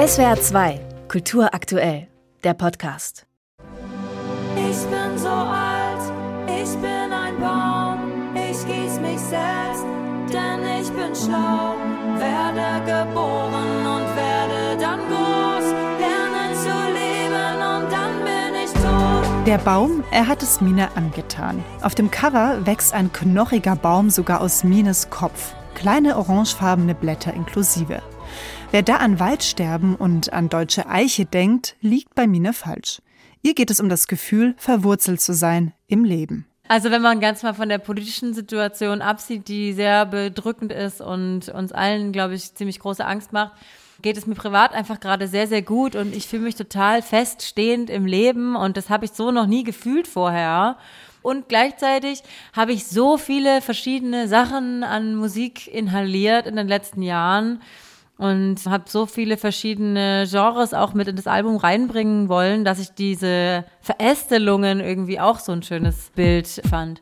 SWR 2, Kultur aktuell, der Podcast. Ich bin so alt, ich bin ein Baum, ich gieß mich selbst, denn ich bin schlau. Werde geboren und werde dann groß, lernen zu leben und dann bin ich tot. Der Baum, er hat es Mine angetan. Auf dem Cover wächst ein knochiger Baum sogar aus Mines Kopf. Kleine orangefarbene Blätter inklusive. Wer da an Waldsterben und an deutsche Eiche denkt, liegt bei Mine falsch. Ihr geht es um das Gefühl, verwurzelt zu sein im Leben. Also wenn man ganz mal von der politischen Situation absieht, die sehr bedrückend ist und uns allen, glaube ich, ziemlich große Angst macht, geht es mir privat einfach gerade sehr, sehr gut und ich fühle mich total feststehend im Leben und das habe ich so noch nie gefühlt vorher. Und gleichzeitig habe ich so viele verschiedene Sachen an Musik inhaliert in den letzten Jahren und habe so viele verschiedene Genres auch mit in das Album reinbringen wollen, dass ich diese Verästelungen irgendwie auch so ein schönes Bild fand.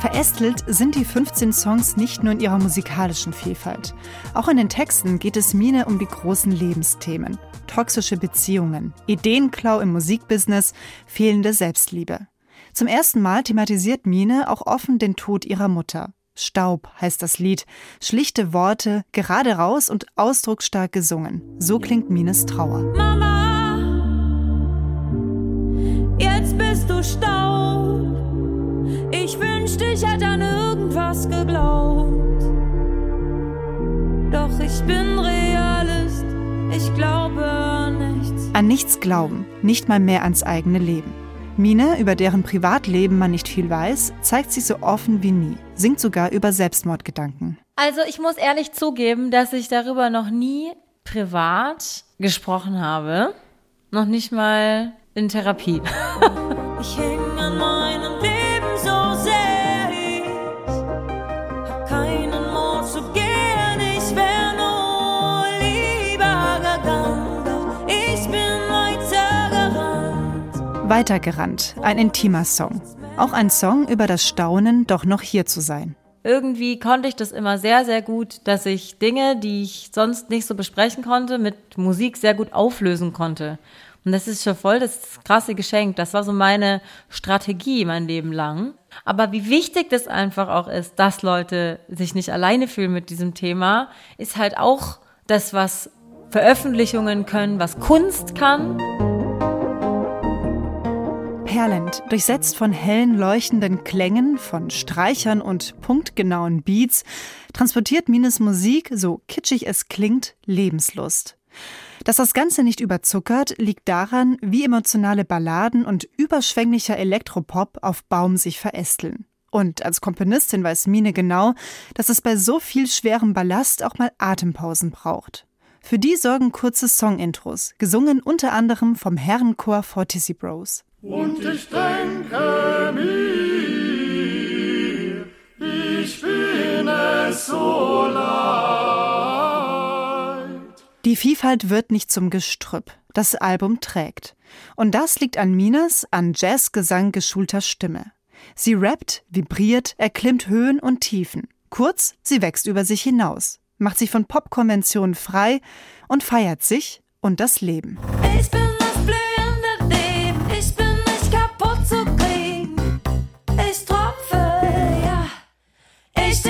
Verästelt sind die 15 Songs nicht nur in ihrer musikalischen Vielfalt. Auch in den Texten geht es Mine um die großen Lebensthemen. Toxische Beziehungen, Ideenklau im Musikbusiness, fehlende Selbstliebe. Zum ersten Mal thematisiert Mine auch offen den Tod ihrer Mutter. Staub heißt das Lied. Schlichte Worte, gerade raus und ausdrucksstark gesungen. So klingt Mines Trauer. Mama, jetzt bist du Staub. Ich wünschte, ich hätte an irgendwas geglaubt. Doch ich bin Realist, ich glaube an nichts. An nichts glauben, nicht mal mehr ans eigene Leben. Mine, über deren Privatleben man nicht viel weiß, zeigt sich so offen wie nie, singt sogar über Selbstmordgedanken. Also ich muss ehrlich zugeben, dass ich darüber noch nie privat gesprochen habe. Noch nicht mal in Therapie. Ich häng weitergerannt. Ein intimer Song. Auch ein Song über das Staunen, doch noch hier zu sein. Irgendwie konnte ich das immer sehr, sehr gut, dass ich Dinge, die ich sonst nicht so besprechen konnte, mit Musik sehr gut auflösen konnte. Und das ist schon voll das krasse Geschenk. Das war so meine Strategie mein Leben lang. Aber wie wichtig das einfach auch ist, dass Leute sich nicht alleine fühlen mit diesem Thema, ist halt auch das, was Veröffentlichungen können, was Kunst kann. Perlend, durchsetzt von hellen, leuchtenden Klängen, von Streichern und punktgenauen Beats, transportiert Mines Musik, so kitschig es klingt, Lebenslust. Dass das Ganze nicht überzuckert, liegt daran, wie emotionale Balladen und überschwänglicher Elektropop auf Baum sich verästeln. Und als Komponistin weiß Mine genau, dass es bei so viel schwerem Ballast auch mal Atempausen braucht. Für die sorgen kurze Songintros, gesungen unter anderem vom Herrenchor Fortissy Bros. Und ich denke mir, ich bin es so leid. Die Vielfalt wird nicht zum Gestrüpp. Das Album trägt. Und das liegt an Minas, an Jazzgesang geschulter Stimme. Sie rappt, vibriert, erklimmt Höhen und Tiefen. Kurz, sie wächst über sich hinaus, macht sich von Popkonventionen frei und feiert sich und das Leben. Ich bin